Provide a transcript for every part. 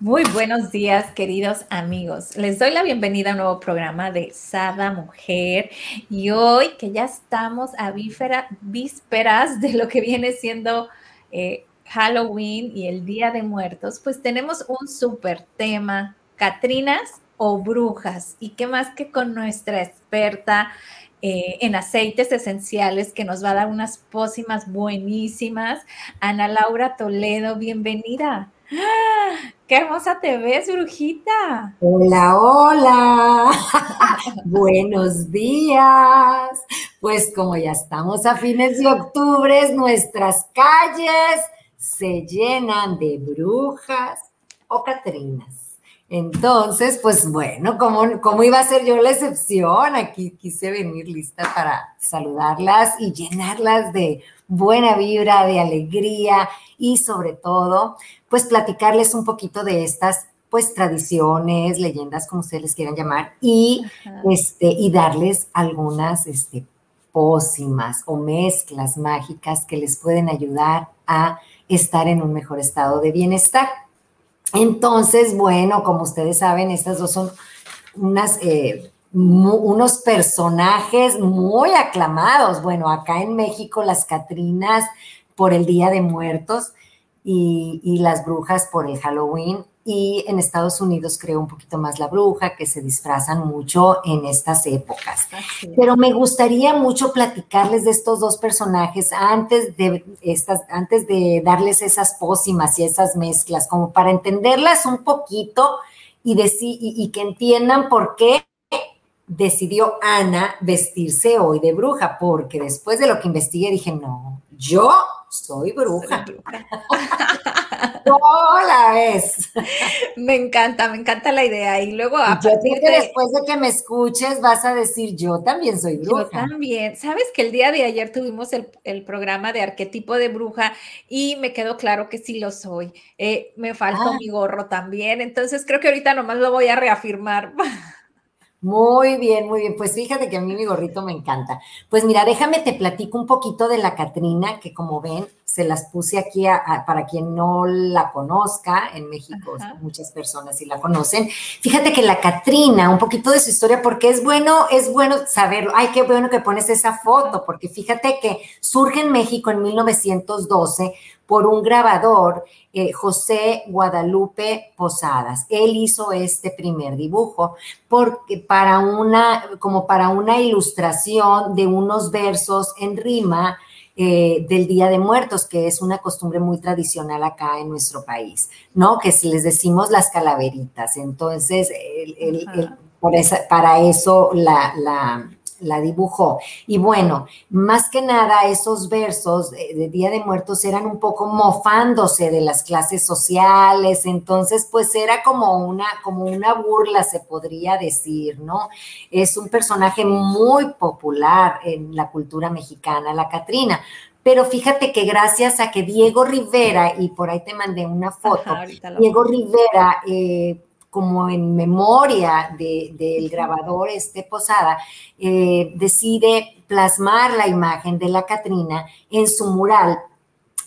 Muy buenos días, queridos amigos. Les doy la bienvenida a un nuevo programa de Sada Mujer. Y hoy que ya estamos a vísperas de lo que viene siendo eh, Halloween y el Día de Muertos, pues tenemos un súper tema, Catrinas o brujas. Y qué más que con nuestra experta eh, en aceites esenciales que nos va a dar unas pócimas buenísimas. Ana Laura Toledo, bienvenida. ¡Qué hermosa te ves, brujita! Hola, hola. Buenos días. Pues como ya estamos a fines de octubre, nuestras calles se llenan de brujas o catrinas. Entonces, pues bueno, como, iba a ser yo la excepción, aquí quise venir lista para saludarlas y llenarlas de buena vibra, de alegría y sobre todo, pues platicarles un poquito de estas pues tradiciones, leyendas, como ustedes les quieran llamar, y, este, y darles algunas este, pócimas o mezclas mágicas que les pueden ayudar a estar en un mejor estado de bienestar. Entonces, bueno, como ustedes saben, estas dos son unas, eh, unos personajes muy aclamados. Bueno, acá en México las Catrinas por el Día de Muertos y, y las brujas por el Halloween y en Estados Unidos creo un poquito más la bruja, que se disfrazan mucho en estas épocas. Pero me gustaría mucho platicarles de estos dos personajes antes de, estas, antes de darles esas pócimas y esas mezclas, como para entenderlas un poquito y, decir, y que entiendan por qué decidió Ana vestirse hoy de bruja, porque después de lo que investigué dije, no, yo soy bruja. Hola, ves. Me encanta, me encanta la idea. Y luego a yo partir de... después de que me escuches vas a decir, yo también soy bruja. Yo también. Sabes que el día de ayer tuvimos el, programa de arquetipo de bruja y me quedó claro que sí lo soy. Eh, me faltó ah. mi gorro también. Entonces creo que ahorita nomás lo voy a reafirmar. Muy bien, muy bien. Pues fíjate que a mí mi gorrito me encanta. Pues mira, déjame te platico un poquito de la Catrina, que como ven, se las puse aquí para quien no la conozca. En México muchas personas sí la conocen. Fíjate que la Catrina, un poquito de su historia, porque es bueno, es bueno saberlo. Ay, qué bueno que pones esa foto, porque fíjate que surge en México en 1912 por un grabador, eh, José Guadalupe Posadas. Él hizo este primer dibujo porque para una, como para una ilustración de unos versos en rima eh, del Día de Muertos, que es una costumbre muy tradicional acá en nuestro país, ¿no? Que les decimos las calaveritas. Entonces, por para eso la la dibujó. Y bueno, más que nada esos versos de, Día de Muertos eran un poco mofándose de las clases sociales, entonces pues era como una, como una burla, se podría decir, ¿no? Es un personaje muy popular en la cultura mexicana, la Catrina. Pero fíjate que gracias a que Diego Rivera, y por ahí te mandé una foto, Diego Rivera eh, como en memoria del grabador este Posada, eh, decide plasmar la imagen de la Catrina en su mural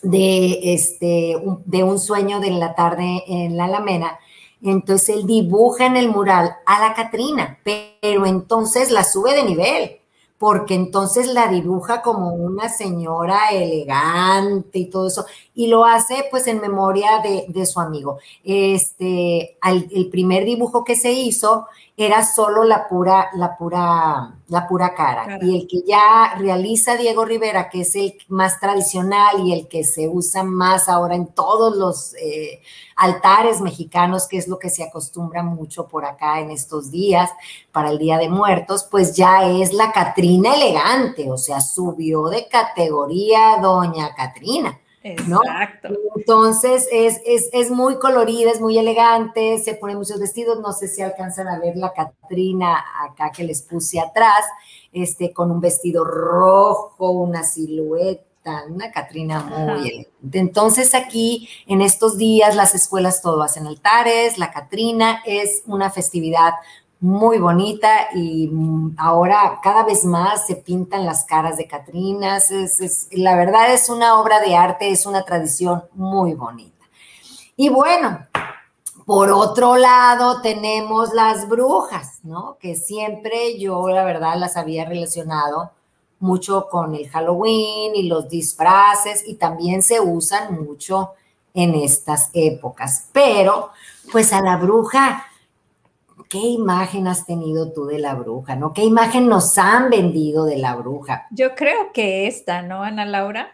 de, este, de un sueño de la tarde en la Alameda. Entonces él dibuja en el mural a la Catrina, pero entonces la sube de nivel porque entonces la dibuja como una señora elegante y todo eso, y lo hace pues en memoria de, su amigo. Este, el primer dibujo que se hizo era solo la pura, la pura, la pura cara. Y el que ya realiza Diego Rivera, que es el más tradicional y el que se usa más ahora en todos los eh, altares mexicanos, que es lo que se acostumbra mucho por acá en estos días para el Día de Muertos, pues ya es la Catrina elegante, o sea, subió de categoría Doña Catrina. Exacto. Entonces es, es, muy colorida, es muy elegante, se ponen muchos vestidos, no sé si alcanzan a ver la Catrina acá que les puse atrás, este, con un vestido rojo, una silueta, una Catrina muy elegante. Entonces aquí en estos días las escuelas todo hacen altares, la Catrina es una festividad muy bonita y mm, ahora cada vez más se pintan las caras de Catrinas. Es, la verdad es una obra de arte, es una tradición muy bonita. Y bueno, por otro lado tenemos las brujas, ¿no? Que siempre yo la verdad las había relacionado mucho con el Halloween y los disfraces y también se usan mucho en estas épocas. Pero pues a la bruja ¿qué imagen has tenido tú de la bruja? ¿No? ¿Qué imagen nos han vendido de la bruja? Yo creo que esta, ¿no, Ana Laura?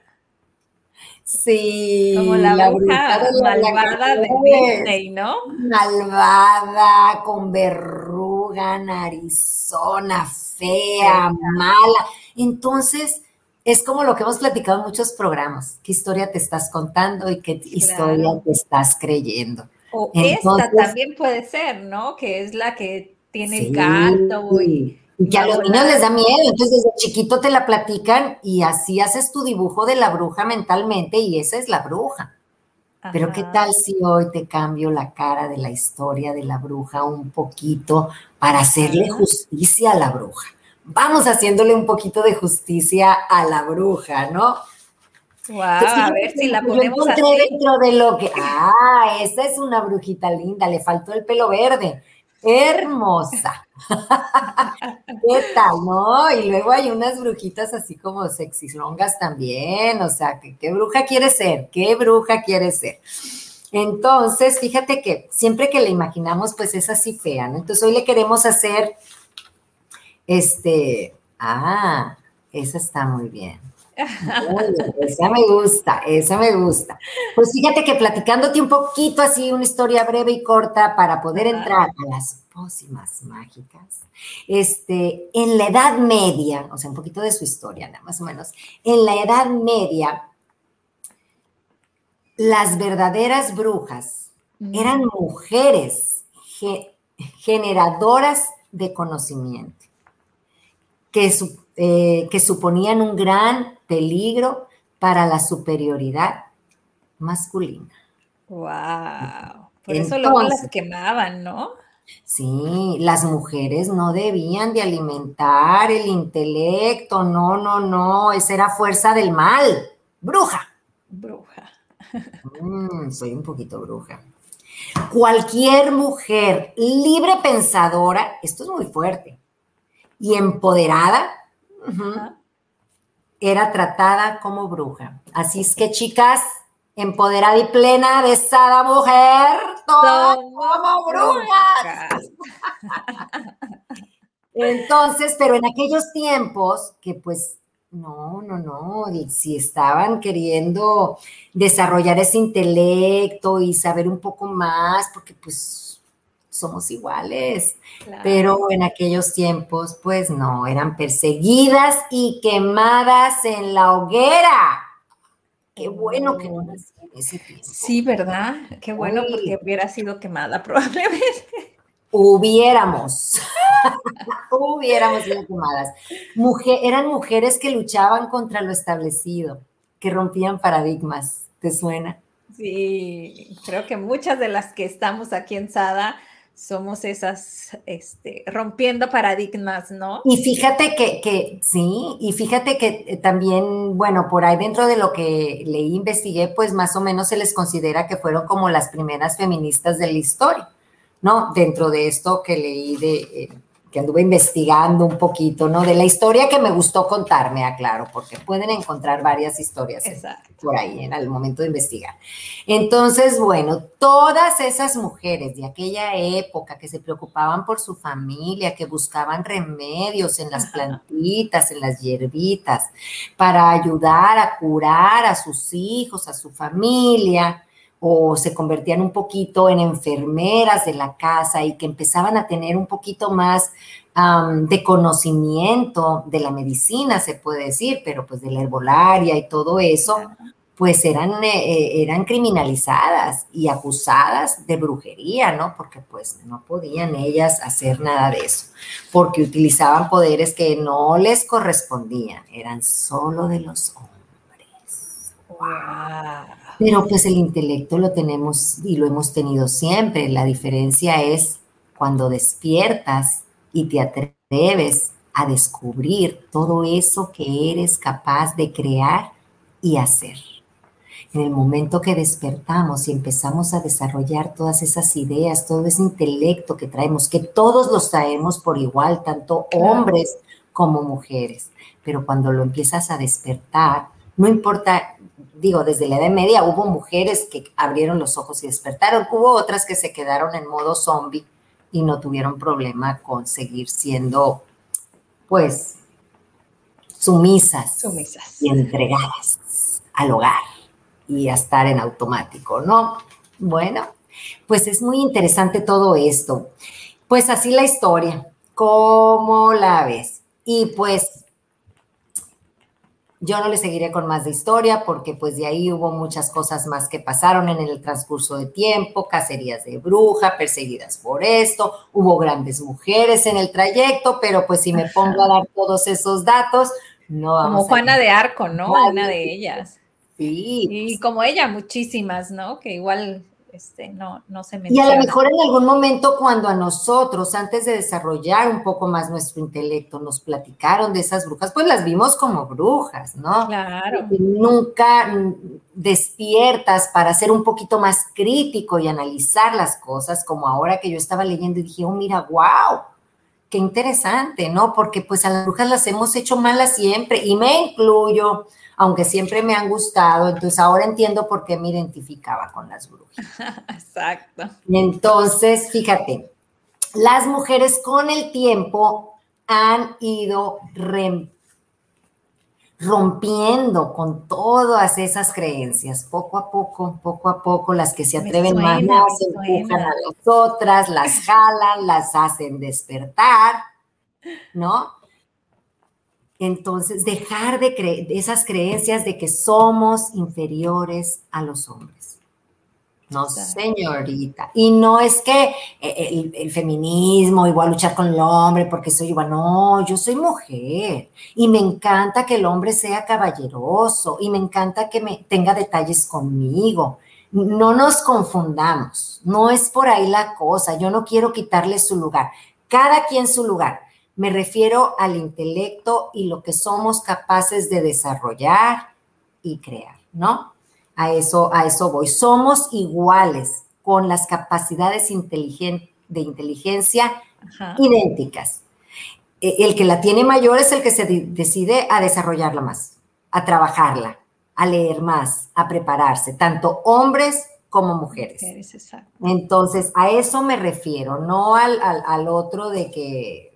Sí. Como la, bruja malvada de Disney, ¿no? Malvada, con verruga, narizona, fea, mala. Entonces, es como lo que hemos platicado en muchos programas. ¿Qué historia te estás contando y qué historia te estás creyendo? O esta también puede ser, ¿no? Que es la que tiene el gato y, que a los niños les da miedo, entonces desde chiquito te la platican y así haces tu dibujo de la bruja mentalmente y esa es la bruja. Pero qué tal si hoy te cambio la cara de la historia de la bruja un poquito para hacerle justicia a la bruja. Vamos haciéndole un poquito de justicia a la bruja, ¿no? Wow, a ver si la ponemos así. dentro de lo que. Ah, esa es una brujita linda, le faltó el pelo verde. Hermosa. ¿Qué tal, no? Y luego hay unas brujitas así como sexy longas también. O sea, ¿qué, bruja quiere ser? ¿Qué bruja quiere ser? Entonces, fíjate que siempre que le imaginamos, pues es así fea, ¿no? Entonces hoy le queremos hacer, este, ah, esa está muy bien esa me gusta, esa me gusta. Pues fíjate que platicándote un poquito así, una historia breve y corta para poder entrar a las pócimas mágicas. Este, en la Edad Media, o sea, un poquito de su historia, más o menos, en la Edad Media, las verdaderas brujas eran mujeres generadoras de conocimiento, que, eh, que suponían un gran peligro para la superioridad masculina. ¡Wow! Por eso luego las quemaban, ¿no? Sí, las mujeres no debían de alimentar el intelecto, no, no, no, esa era fuerza del mal, bruja. Bruja. Mm, soy un poquito bruja. Cualquier mujer libre pensadora, esto es muy fuerte, y empoderada, era tratada como bruja. Así es que, chicas, empoderada y plena, besada mujer, como brujas. Entonces, pero en aquellos tiempos que pues no, no, no, si estaban queriendo desarrollar ese intelecto y saber un poco más, porque pues somos iguales. Pero en aquellos tiempos, pues no, eran perseguidas y quemadas en la hoguera. Qué bueno que no nací en ese tiempo. Sí, ¿verdad? Qué bueno porque hubiera sido quemada probablemente. Hubiéramos. Hubiéramos sido quemadas. Mujer, eran mujeres que luchaban contra lo establecido, que rompían paradigmas. ¿Te suena? Sí, creo que muchas de las que estamos aquí en Sada somos esas, este, rompiendo paradigmas, ¿no? Y fíjate que, que, sí, y fíjate que eh, también, bueno, por ahí dentro de lo que leí, investigué, pues más o menos se les considera que fueron como las primeras feministas de la historia, ¿no? Dentro de esto que leí de, eh, que anduve investigando un poquito, ¿no? De la historia que me gustó contarme, aclaro, porque pueden encontrar varias historias por ahí en el momento de investigar. Entonces, bueno, todas esas mujeres de aquella época que se preocupaban por su familia, que buscaban remedios en las plantitas, en las hierbitas, para ayudar a curar a sus hijos, a su familia, o se convertían un poquito en enfermeras de la casa y que empezaban a tener un poquito más de conocimiento de la medicina, se puede decir, pero pues de la herbolaria y todo eso, pues eran, eh, eh, eran criminalizadas y acusadas de brujería, ¿no? Porque pues no podían ellas hacer nada de eso, porque utilizaban poderes que no les correspondían, eran solo de los hombres. Pero pues el intelecto lo tenemos y lo hemos tenido siempre, la diferencia es cuando despiertas y te atreves a descubrir todo eso que eres capaz de crear y hacer. En el momento que despertamos y empezamos a desarrollar todas esas ideas, todo ese intelecto que traemos, que todos los traemos por igual, tanto hombres como mujeres, pero cuando lo empiezas a despertar, no importa, digo, desde la Edad Media hubo mujeres que abrieron los ojos y despertaron, hubo otras que se quedaron en modo zombie y no tuvieron problema con seguir siendo, pues, sumisas, sumisas. y entregadas al hogar y a estar en automático, ¿no? Bueno, pues es muy interesante todo esto. Pues así la historia, ¿cómo la ves? Y pues yo no le seguiré con más de historia porque pues de ahí hubo muchas cosas más que pasaron en el transcurso de tiempo, cacerías de bruja, perseguidas por esto, hubo grandes mujeres en el trayecto, pero pues si me pongo a dar todos esos datos, no vamos Como Juana de Arco, ¿no? Una de ellas. Sí. Y como ella, muchísimas, ¿no? Que igual este, no, no se Y a lo mejor en algún momento cuando a nosotros, antes de desarrollar un poco más nuestro intelecto, nos platicaron de esas brujas, pues las vimos como brujas, ¿no? Claro. nunca despiertas para ser un poquito más crítico y analizar las cosas, como ahora que yo estaba leyendo y dije, oh, mira, wow, qué interesante, ¿no? Porque pues a las brujas las hemos hecho malas siempre y me incluyo aunque siempre me han gustado, entonces ahora entiendo por qué me identificaba con las brujas. Exacto. Entonces, fíjate, las mujeres con el tiempo han ido rompiendo con todas esas creencias, poco a poco, poco a poco, las que se atreven más se empujan a las otras, las jalan, las hacen despertar, ¿no? Entonces, dejar de, creer esas creencias de que somos inferiores a los hombres. No, señorita. Y no es que eh, el, feminismo igual luchar con el hombre porque soy igual. No, yo soy mujer y me encanta que el hombre sea caballeroso y me encanta que me tenga detalles conmigo. No nos confundamos. No es por ahí la cosa. Yo no quiero quitarle su lugar. Cada quien su lugar me refiero al intelecto y lo que somos capaces de desarrollar y crear, ¿no? A eso, a eso voy. Somos iguales con las capacidades de inteligencia idénticas. E, el que la tiene mayor es el que se decide a desarrollarla más, a trabajarla, a leer más, a prepararse, tanto hombres como mujeres. Entonces, a eso me refiero, no al, al otro de que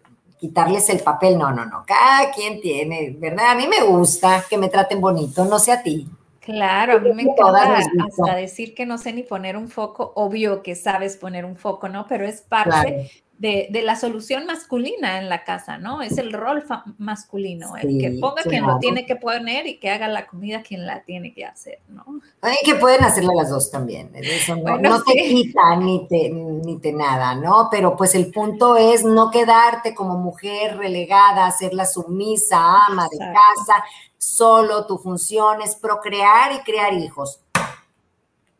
quitarles el papel, no, no, no, cada quien tiene, ¿verdad? A mí me gusta que me traten bonito, no sé a ti. Claro, a mí me encanta hasta decir que no sé ni poner un foco, obvio que sabes poner un foco, ¿no? Pero es parte de, la solución masculina en la casa, ¿no? Es el rol masculino, el que ponga quien lo tiene que poner y que haga la comida quien la tiene que hacer, ¿no? Ay, que pueden hacerlo las dos también, eso no, te quita ni te, ni te nada, ¿no? Pero pues el punto es no quedarte como mujer relegada, ser la sumisa, ama de casa, solo tu función es procrear y crear hijos.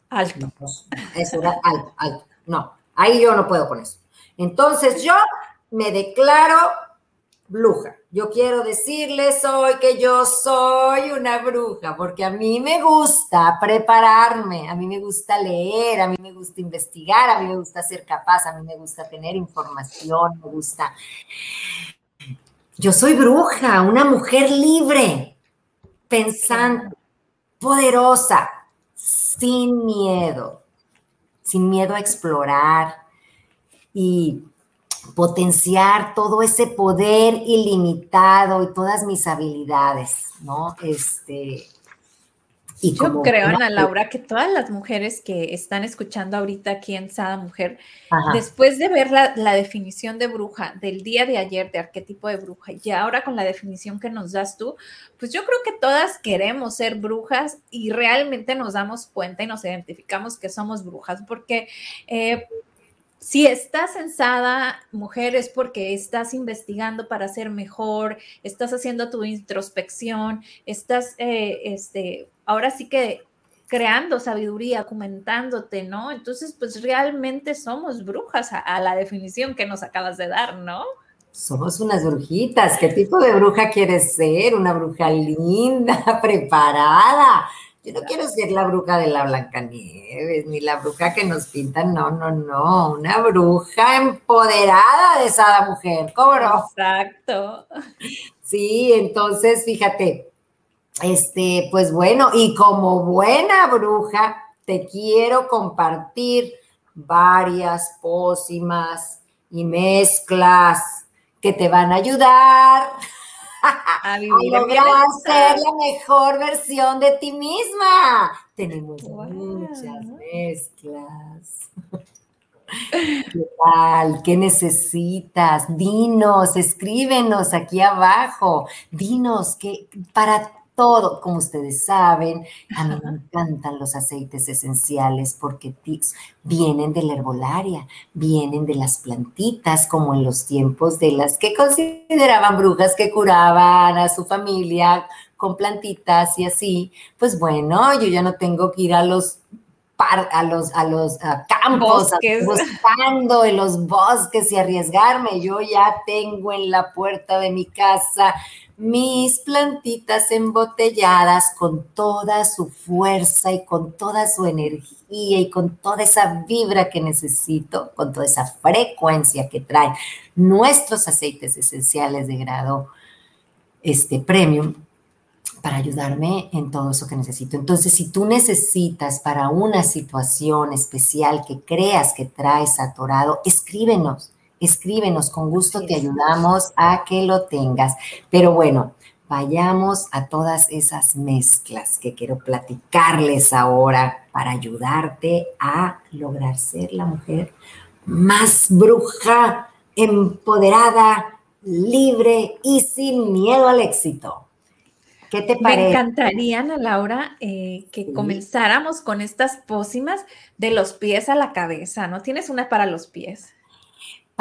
Alto. Eso era alto, alto. No, ahí yo no puedo con eso. Entonces yo me declaro bruja. Yo quiero decirles hoy que yo soy una bruja, porque a mí me gusta prepararme, a mí me gusta leer, a mí me gusta investigar, a mí me gusta ser capaz, a mí me gusta tener información, me gusta... Yo soy bruja, una mujer libre, pensante, poderosa, sin miedo, sin miedo a explorar, y potenciar todo ese poder ilimitado y todas mis habilidades, ¿no? Este, Yo creo, Ana Laura, que todas las mujeres que están escuchando ahorita aquí en Sada Mujer, después de ver la, la, definición de bruja del día de ayer, de arquetipo de bruja, y ahora con la definición que nos das tú, pues yo creo que todas queremos ser brujas y realmente nos damos cuenta y nos identificamos que somos brujas, porque eh, si estás censada, mujer, es porque estás investigando para ser mejor, estás haciendo tu introspección, estás, eh, este, ahora sí que creando sabiduría, documentándote, ¿no? Entonces, pues realmente somos brujas a, la definición que nos acabas de dar, ¿no? Somos unas brujitas. ¿Qué tipo de bruja quieres ser? Una bruja linda, preparada, yo no quiero ser la bruja de la Blancanieves, ni la bruja que nos pintan, no, no, no, una bruja empoderada de esa mujer, ¿cómo no? Exacto. Sí, entonces, fíjate, este, pues bueno, y como buena bruja, te quiero compartir varias pócimas y mezclas que te van a ayudar a, lograr ser la mejor versión de ti misma. Tenemos muchas mezclas. ¿Qué tal? ¿Qué necesitas? Dinos, escríbenos aquí abajo. Dinos que para todo, como ustedes saben, a mí me encantan los aceites esenciales porque vienen de la herbolaria, vienen de las plantitas, como en los tiempos de las que consideraban brujas que curaban a su familia con plantitas y así. Pues bueno, yo ya no tengo que ir a los a los, a los campos, buscando en los bosques y arriesgarme. Yo ya tengo en la puerta de mi casa mis plantitas embotelladas con toda su fuerza y con toda su energía y con toda esa vibra que necesito, con toda esa frecuencia que traen nuestros aceites esenciales de grado este premium para ayudarme en todo eso que necesito. Entonces, si tú necesitas para una situación especial que creas que traes atorado, escríbenos escríbenos, con gusto te ayudamos a que lo tengas. Pero bueno, vayamos a todas esas mezclas que quiero platicarles ahora para ayudarte a lograr ser la mujer más bruja, empoderada, libre y sin miedo al éxito. ¿Qué te parece? Me encantaría, Ana Laura, eh, que comenzáramos con estas pócimas de los pies a la cabeza, ¿no? ¿Tienes una para los pies?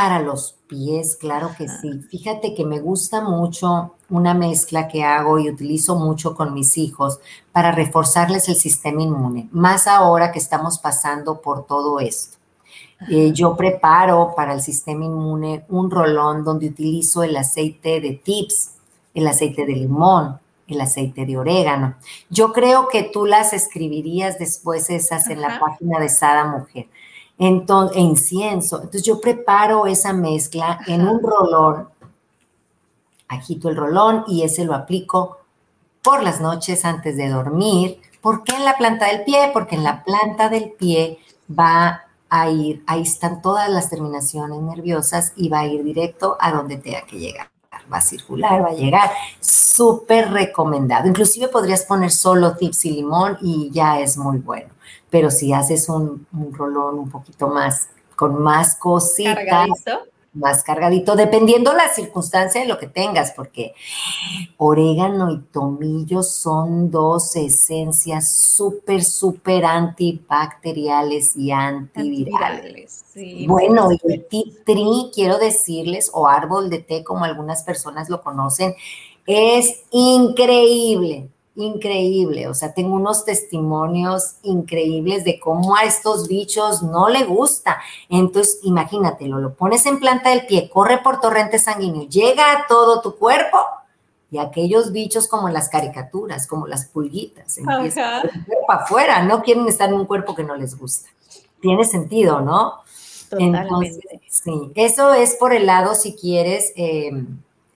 Para los pies, claro que sí. Fíjate que me gusta mucho una mezcla que hago y utilizo mucho con mis hijos para reforzarles el sistema inmune, más ahora que estamos pasando por todo esto. Eh, yo preparo para el sistema inmune un rolón donde utilizo el aceite de tips, el aceite de limón, el aceite de orégano. Yo creo que tú las escribirías después esas en la página de Sada Mujer. Entonces, incienso. Entonces yo preparo esa mezcla en un rolón, agito el rolón y ese lo aplico por las noches antes de dormir. ¿Por qué en la planta del pie? Porque en la planta del pie va a ir, ahí están todas las terminaciones nerviosas y va a ir directo a donde tenga que llegar. Va a circular, va a llegar. Súper recomendado. Inclusive podrías poner solo tips y limón y ya es muy bueno pero si haces un, rolón un poquito más, con más cositas, cargadito. más cargadito, dependiendo la circunstancia de lo que tengas, porque orégano y tomillo son dos esencias súper, súper antibacteriales y antivirales. bueno, y el tea tree, quiero decirles, o árbol de té, como algunas personas lo conocen, es increíble increíble, o sea, tengo unos testimonios increíbles de cómo a estos bichos no le gusta. Entonces, imagínatelo, lo pones en planta del pie, corre por torrente sanguíneo, llega a todo tu cuerpo y aquellos bichos como las caricaturas, como las pulguitas, empiezan para afuera, no quieren estar en un cuerpo que no les gusta. Tiene sentido, ¿no? Totalmente. sí, eso es por el lado, si quieres, eh,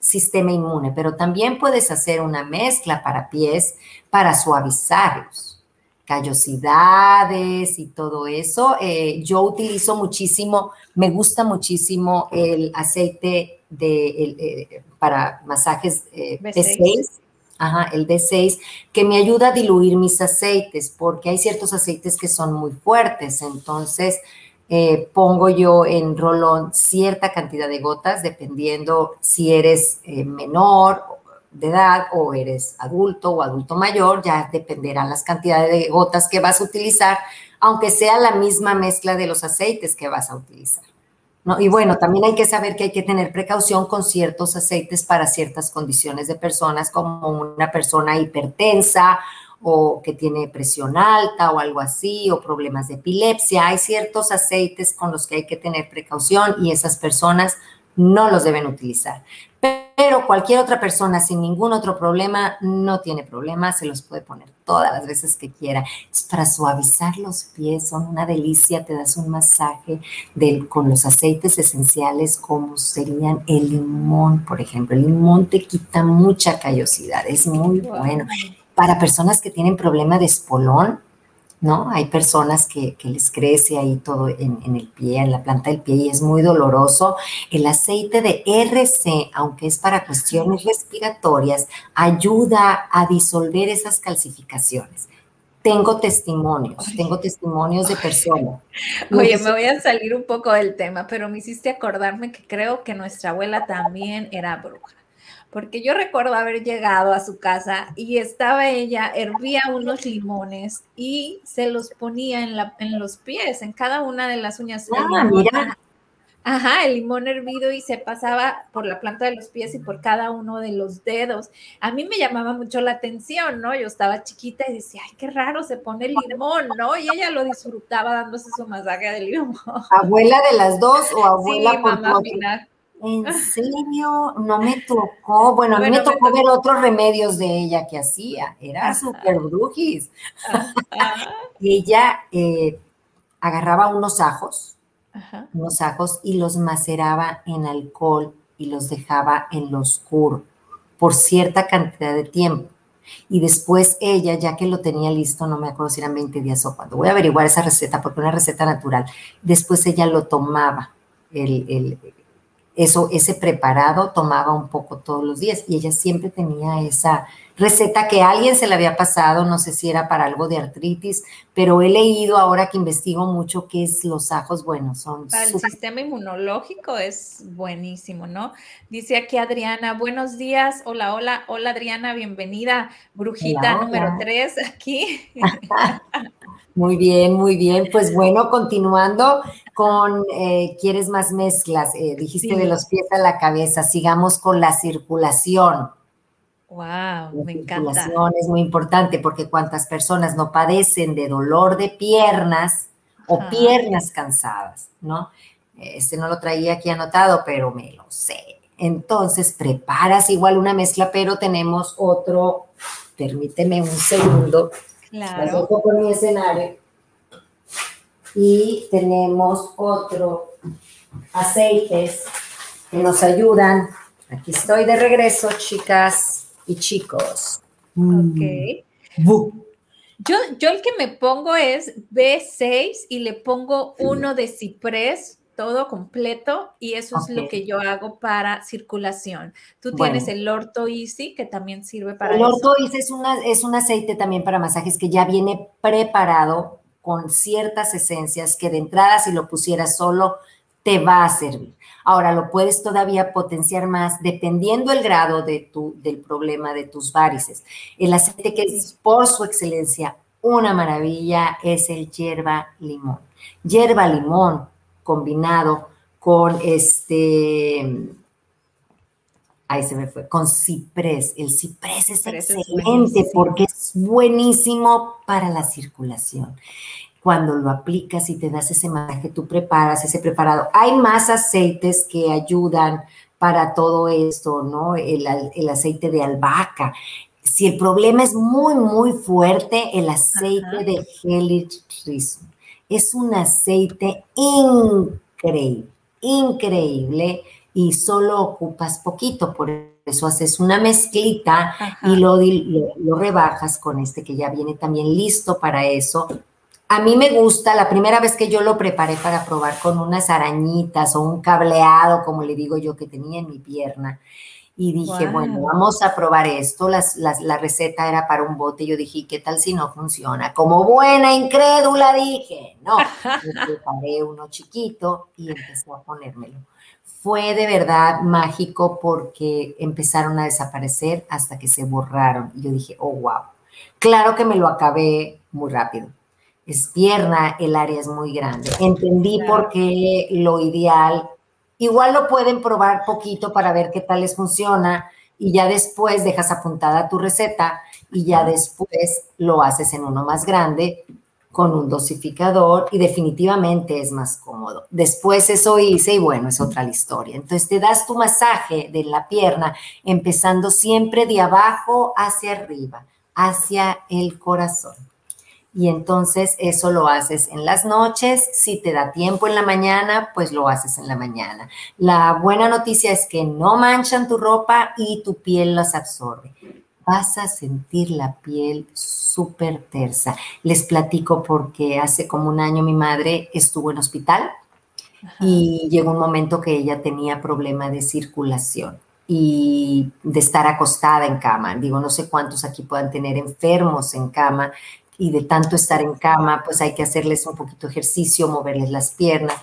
sistema inmune, pero también puedes hacer una mezcla para pies para suavizarlos, callosidades y todo eso. Eh, yo utilizo muchísimo, me gusta muchísimo el aceite de, eh, para masajes eh, B6. Ajá, el D6, que me ayuda a diluir mis aceites, porque hay ciertos aceites que son muy fuertes. Entonces, eh, pongo yo en rolón cierta cantidad de gotas, dependiendo si eres eh, menor de edad o eres adulto o adulto mayor, ya dependerán las cantidades de gotas que vas a utilizar, aunque sea la misma mezcla de los aceites que vas a utilizar. Y bueno, también hay que saber que hay que tener precaución con ciertos aceites para ciertas condiciones de personas, como una persona hipertensa o que tiene presión alta o algo así, o problemas de epilepsia. Hay ciertos aceites con los que hay que tener precaución y esas personas no los deben utilizar. Pero cualquier otra persona sin ningún otro problema no tiene problema, se los puede poner todas las veces que quiera. Es para suavizar los pies, son una delicia, te das un masaje con los aceites esenciales como serían el limón, por ejemplo. El limón te quita mucha callosidad, es muy bueno. Para personas que tienen problema de espolón, ¿no? Hay personas que, les crece ahí todo en, el pie, en la planta del pie y es muy doloroso. El aceite de RC, aunque es para cuestiones respiratorias, ayuda a disolver esas calcificaciones. Tengo testimonios, tengo testimonios de personas. Oye, me voy a salir un poco del tema, pero me hiciste acordarme que creo que nuestra abuela también era bruja porque yo recuerdo haber llegado a su casa y estaba ella, hervía unos limones y se los ponía en, la, en los pies, en cada una de las uñas. Ah, Ajá, el limón hervido y se pasaba por la planta de los pies y por cada uno de los dedos. A mí me llamaba mucho la atención, ¿no? Yo estaba chiquita y decía, ay, qué raro se pone el limón, ¿no? Y ella lo disfrutaba dándose su masaje de limón. ¿Abuela de las dos o abuela sí, mamá ¿En serio? No me tocó. Bueno, a mí me tocó ver otros remedios de ella que hacía. Era súper brujis. ella eh, agarraba unos ajos, unos ajos y los maceraba en alcohol y los dejaba en lo oscuro por cierta cantidad de tiempo. Y después ella, ya que lo tenía listo, no me acuerdo si eran 20 días o cuando, voy a averiguar esa receta porque es una receta natural, después ella lo tomaba, el, el, eso, ese preparado tomaba un poco todos los días y ella siempre tenía esa receta que alguien se le había pasado, no sé si era para algo de artritis, pero he leído ahora que investigo mucho que es los ajos, bueno, son... Para el sistema inmunológico es buenísimo, ¿no? Dice aquí Adriana, buenos días, hola, hola, hola Adriana, bienvenida, brujita número 3 aquí. Muy bien, muy bien. Pues bueno, continuando con, eh, ¿quieres más mezclas? Eh, dijiste de los pies a la cabeza. Sigamos con la circulación. Wow, me encanta. Es muy importante porque cuántas personas no padecen de dolor de piernas o piernas cansadas, ¿no? Este no lo traía aquí anotado, pero me lo sé. Entonces, preparas igual una mezcla, pero tenemos otro, permíteme un segundo Claro. por mi escenario. Y tenemos otro aceites que nos ayudan. Aquí estoy de regreso, chicas y chicos. Ok. Yo, yo el que me pongo es B6 y le pongo uno de ciprés todo completo y eso es lo que yo hago para circulación. Tú tienes el Orto Easy que también sirve para el Orto Easy es, una, es un aceite también para masajes que ya viene preparado con ciertas esencias que de entrada si lo pusieras solo te va a servir. Ahora lo puedes todavía potenciar más dependiendo el grado de tu, del problema de tus varices. El aceite que es por su excelencia una maravilla es el hierba limón. Hierba limón combinado con este, ahí se me fue, con ciprés. El ciprés es excelente porque es buenísimo para la circulación. Cuando lo aplicas y te das ese masaje, tú preparas ese preparado. Hay más aceites que ayudan para todo esto, ¿no? El, aceite de albahaca. Si el problema es muy, muy fuerte, el aceite de Helix es un aceite increíble, increíble y solo ocupas poquito, por eso haces una mezclita y lo, lo, rebajas con este que ya viene también listo para eso. A mí me gusta, la primera vez que yo lo preparé para probar con unas arañitas o un cableado, como le digo yo, que tenía en mi pierna, Y dije, bueno, vamos a probar esto. la receta era para un bote. Yo dije, ¿qué tal si no funciona? Como buena incrédula dije, no. Me preparé uno chiquito y empecé a ponérmelo. Fue de verdad mágico porque empezaron a desaparecer hasta que se borraron. Y yo dije, oh, wow. Claro que me lo acabé muy rápido. Es pierna, el área es muy grande. Entendí por qué lo ideal Igual lo pueden probar poquito para ver qué tal les funciona y ya después dejas apuntada tu receta y ya después lo haces en uno más grande con un dosificador y definitivamente es más cómodo. Después eso hice y bueno, es otra la historia. Entonces te das tu masaje de la pierna empezando siempre de abajo hacia arriba, hacia el corazón y entonces eso lo haces en las noches. Si te da tiempo en la mañana, pues lo haces en la mañana. La buena noticia es que no manchan tu ropa y tu piel las absorbe. Vas a sentir la piel súper tersa. Les platico porque hace como un año mi madre estuvo en hospital y llegó un momento que ella tenía problema de circulación y de estar acostada en cama. Digo, no sé cuántos aquí puedan tener enfermos en cama y de tanto estar en cama, pues hay que hacerles un poquito de ejercicio, moverles las piernas.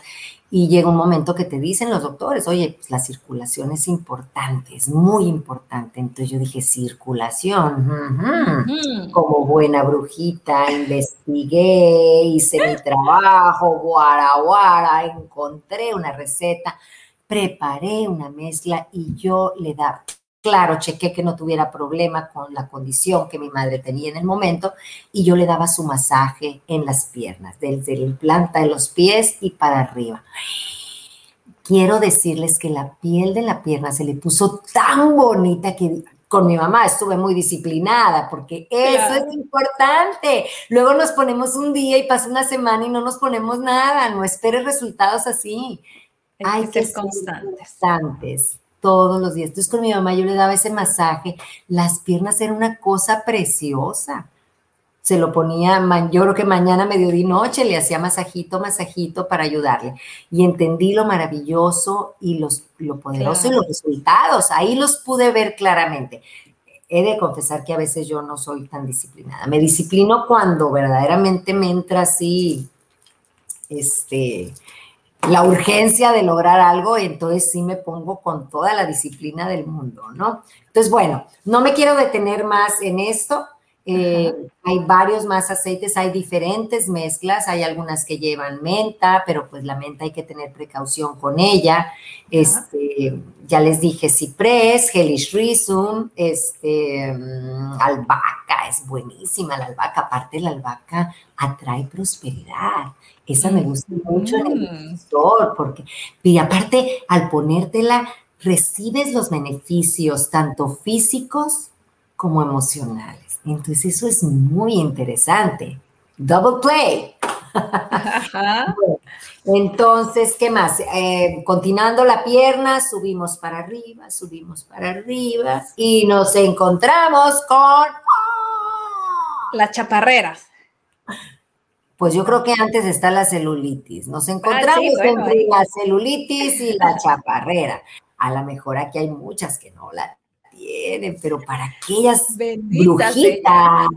Y llega un momento que te dicen los doctores, oye, pues la circulación es importante, es muy importante. Entonces yo dije, circulación, como buena brujita, investigué, hice mi trabajo, guara, guara, encontré una receta, preparé una mezcla y yo le daba Claro, chequé que no tuviera problema con la condición que mi madre tenía en el momento y yo le daba su masaje en las piernas, desde la planta de los pies y para arriba. Quiero decirles que la piel de la pierna se le puso tan bonita que con mi mamá estuve muy disciplinada porque eso es importante. Luego nos ponemos un día y pasa una semana y no nos ponemos nada. No esperes resultados así. Hay que ser constantes. constantes todos los días. Entonces con mi mamá yo le daba ese masaje, las piernas eran una cosa preciosa. Se lo ponía, yo creo que mañana, mediodía y noche le hacía masajito, masajito para ayudarle. Y entendí lo maravilloso y los, lo poderoso y los resultados. Ahí los pude ver claramente. He de confesar que a veces yo no soy tan disciplinada. Me disciplino cuando verdaderamente me entra así, este, la urgencia de lograr algo, y entonces sí me pongo con toda la disciplina del mundo, ¿no? Entonces, bueno, no me quiero detener más en esto. Eh, hay varios más aceites, hay diferentes mezclas, hay algunas que llevan menta, pero pues la menta hay que tener precaución con ella. Este, ya les dije ciprés, hellish risum, este, mm, albahaca, es buenísima la albahaca. Aparte la albahaca atrae prosperidad. Esa me gusta mucho en el doctor, porque, y aparte, al ponértela, recibes los beneficios tanto físicos como emocionales. Entonces, eso es muy interesante. Double play. entonces, ¿qué más? Eh, continuando la pierna, subimos para arriba, subimos para arriba y nos encontramos con... Las chaparreras. Pues yo creo que antes está la celulitis. Nos ah, encontramos entre la celulitis y la chaparrera. A lo mejor aquí hay muchas que no la tienen, pero para aquellas brujitas,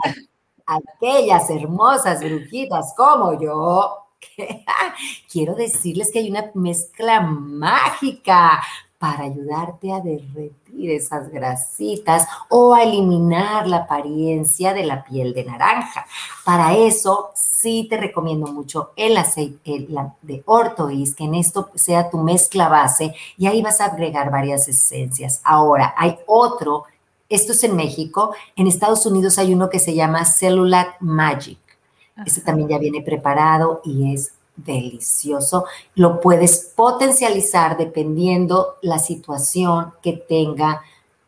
aquellas hermosas brujitas como yo, quiero decirles que hay una mezcla mágica para ayudarte a derretir esas grasitas o a eliminar la apariencia de la piel de naranja. Para eso sí te recomiendo mucho el aceite de ortois, que en esto sea tu mezcla base y ahí vas a agregar varias esencias. Ahora, hay otro, esto es en México, en Estados Unidos hay uno que se llama Cellular Magic. Ese también ya viene preparado y es delicioso. Lo puedes potencializar dependiendo la situación que tenga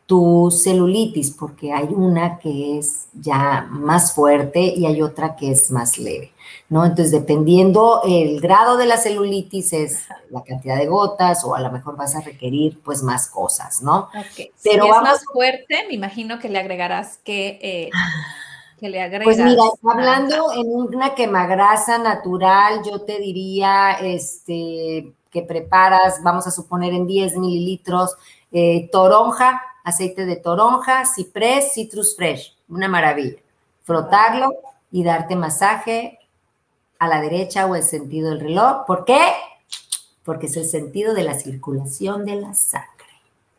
tu celulitis, porque hay una que es ya más fuerte y hay otra que es más leve, ¿no? Entonces, dependiendo el grado de la celulitis, es la cantidad de gotas o a lo mejor vas a requerir pues más cosas, ¿no? Pero si es más fuerte, me imagino que le agregarás que... Eh, que le agregas. Pues mira, hablando en una quemagrasa natural, yo te diría este, que preparas, vamos a suponer en 10 mililitros, eh, toronja, aceite de toronja, ciprés, citrus fresh, una maravilla. Frotarlo y darte masaje a la derecha o el sentido del reloj. ¿Por qué? Porque es el sentido de la circulación de la sangre.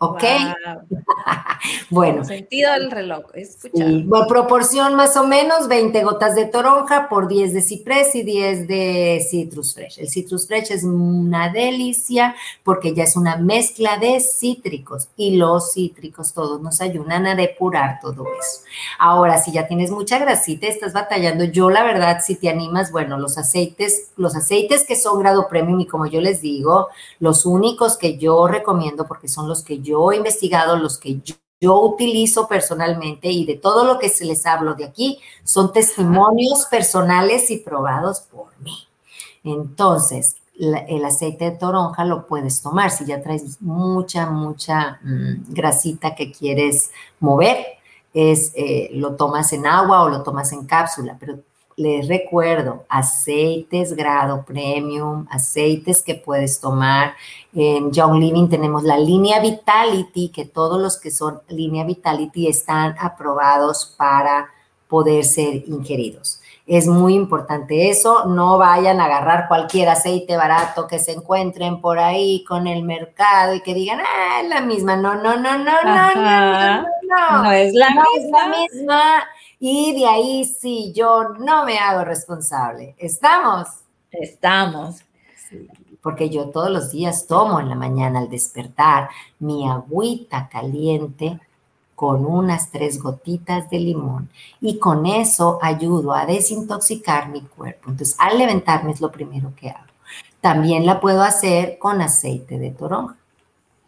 ¿Ok? bueno. Sentido del reloj, escuchar. Bueno, proporción más o menos 20 gotas de toronja por 10 de ciprés y 10 de citrus fresh. El citrus fresh es una delicia porque ya es una mezcla de cítricos y los cítricos todos nos ayudan a depurar todo eso. Ahora, si ya tienes mucha grasita, estás batallando, yo la verdad, si te animas, bueno, los aceites, los aceites que son grado premium y como yo les digo, los únicos que yo recomiendo porque son los que yo yo he investigado, los que yo, utilizo personalmente y de todo lo que se les hablo de aquí, son testimonios personales y probados por mí. Entonces, el aceite de toronja lo puedes tomar si ya traes mucha, mucha mm, grasita que quieres mover. Es, eh, lo tomas en agua o lo tomas en cápsula, pero les recuerdo, aceites grado premium, aceites que puedes tomar. En Young Living tenemos la línea Vitality, que todos los que son línea Vitality están aprobados para poder ser ingeridos. Es muy importante eso, no vayan a agarrar cualquier aceite barato que se encuentren por ahí con el mercado y que digan, ah, es la misma. No, no, no, no, no, no, no, no, es la misma. Es la misma y de ahí sí, yo no me hago responsable. ¿Estamos? Estamos. porque yo todos los días tomo en la mañana al despertar mi agüita caliente con unas tres gotitas de limón y con eso ayudo a desintoxicar mi cuerpo. Entonces, al levantarme es lo primero que hago. También la puedo hacer con aceite de toronja,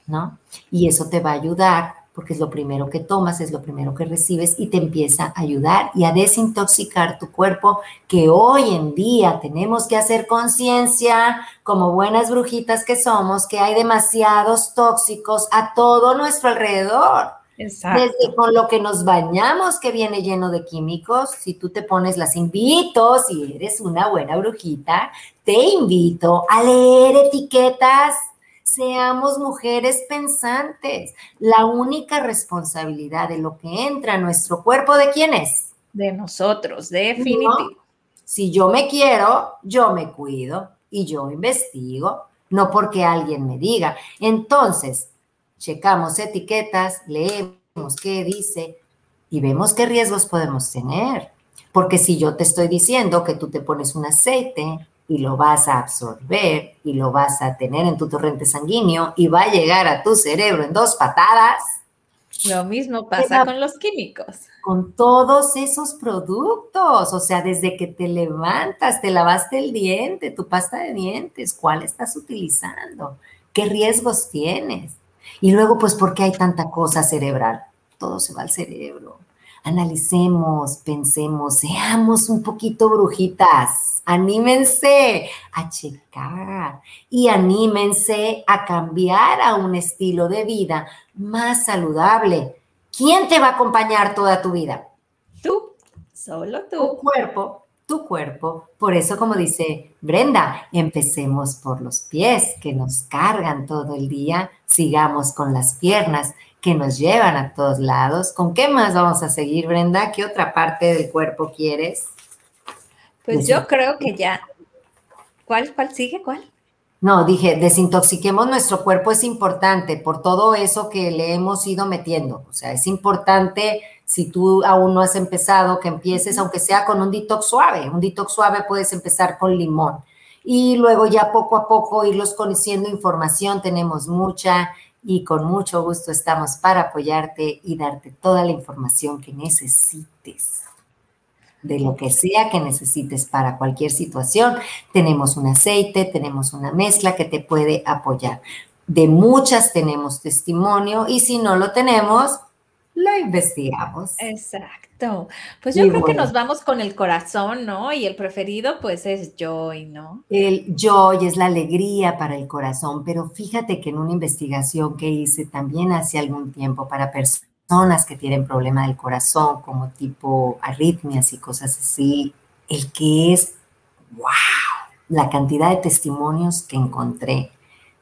¿no? Y eso te va a ayudar porque es lo primero que tomas, es lo primero que recibes y te empieza a ayudar y a desintoxicar tu cuerpo, que hoy en día tenemos que hacer conciencia, como buenas brujitas que somos, que hay demasiados tóxicos a todo nuestro alrededor. Exacto. Desde con lo que nos bañamos, que viene lleno de químicos, si tú te pones las invito, si eres una buena brujita, te invito a leer etiquetas Seamos mujeres pensantes. La única responsabilidad de lo que entra a nuestro cuerpo, ¿de quién es? De nosotros, definitivo. Si yo me quiero, yo me cuido y yo investigo, no porque alguien me diga. Entonces, checamos etiquetas, leemos qué dice y vemos qué riesgos podemos tener. Porque si yo te estoy diciendo que tú te pones un aceite y lo vas a absorber y lo vas a tener en tu torrente sanguíneo y va a llegar a tu cerebro en dos patadas. Lo mismo pasa con los químicos. Con todos esos productos, o sea, desde que te levantas, te lavaste el diente, tu pasta de dientes, ¿cuál estás utilizando? ¿Qué riesgos tienes? Y luego, pues, ¿por qué hay tanta cosa cerebral? Todo se va al cerebro analicemos, pensemos, seamos un poquito brujitas, anímense a checar y anímense a cambiar a un estilo de vida más saludable. ¿Quién te va a acompañar toda tu vida? Tú, solo tú. Tu cuerpo, tu cuerpo. Por eso, como dice Brenda, empecemos por los pies que nos cargan todo el día, sigamos con las piernas que nos llevan a todos lados. ¿Con qué más vamos a seguir, Brenda? ¿Qué otra parte del cuerpo quieres? Pues yo creo que ya. ¿Cuál, cuál sigue? ¿Cuál? No, dije, desintoxiquemos nuestro cuerpo es importante por todo eso que le hemos ido metiendo. O sea, es importante si tú aún no has empezado, que empieces, aunque sea con un detox suave. Un detox suave puedes empezar con limón. Y luego ya poco a poco irlos conociendo información. Tenemos mucha y con mucho gusto estamos para apoyarte y darte toda la información que necesites. De lo que sea que necesites para cualquier situación, tenemos un aceite, tenemos una mezcla que te puede apoyar. De muchas tenemos testimonio y si no lo tenemos, lo investigamos. Exacto. Pues yo creo que nos vamos con el corazón, ¿no? Y el preferido, pues, es joy, ¿no? El joy es la alegría para el corazón, pero fíjate que en una investigación que hice también hace algún tiempo para personas que tienen problema del corazón, como tipo arritmias y cosas así, el que es, wow, la cantidad de testimonios que encontré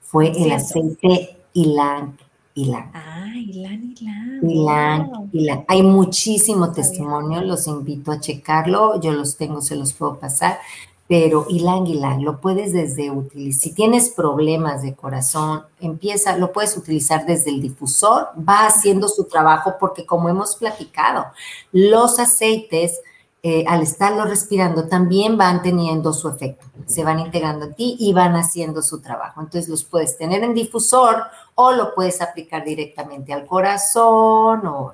fue el aceite ylang Ilan. Ah, Ilan, Ilan. Ilan, Ilan. Hay muchísimo testimonio, los invito a checarlo, yo los tengo, se los puedo pasar, pero Ilan, Ilan, lo puedes desde utilizar. Si tienes problemas de corazón, empieza, lo puedes utilizar desde el difusor, va haciendo su trabajo porque como hemos platicado, los aceites eh, al estarlo respirando, también van teniendo su efecto, se van integrando en ti y van haciendo su trabajo. Entonces los puedes tener en difusor o lo puedes aplicar directamente al corazón o